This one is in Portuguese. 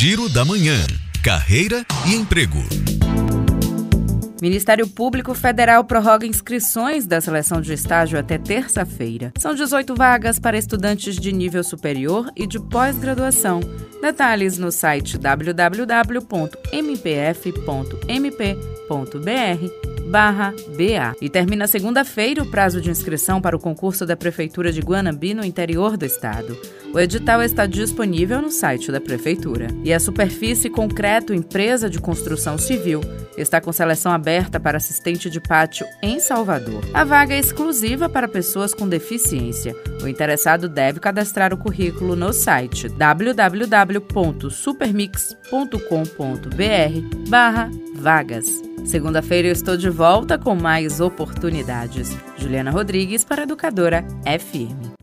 Giro da Manhã. Carreira e emprego. Ministério Público Federal prorroga inscrições da seleção de estágio até terça-feira. São 18 vagas para estudantes de nível superior e de pós-graduação. Detalhes no site www.mpf.mp.br BA. E termina segunda-feira o prazo de inscrição para o concurso da Prefeitura de Guanambi, no interior do estado. O edital está disponível no site da Prefeitura. E a Superfície Concreto Empresa de Construção Civil está com seleção aberta para assistente de pátio em Salvador. A vaga é exclusiva para pessoas com deficiência. O interessado deve cadastrar o currículo no site www.supermix.com.br barra vagas. Segunda-feira eu estou de volta com mais oportunidades. Juliana Rodrigues para Educadora FM.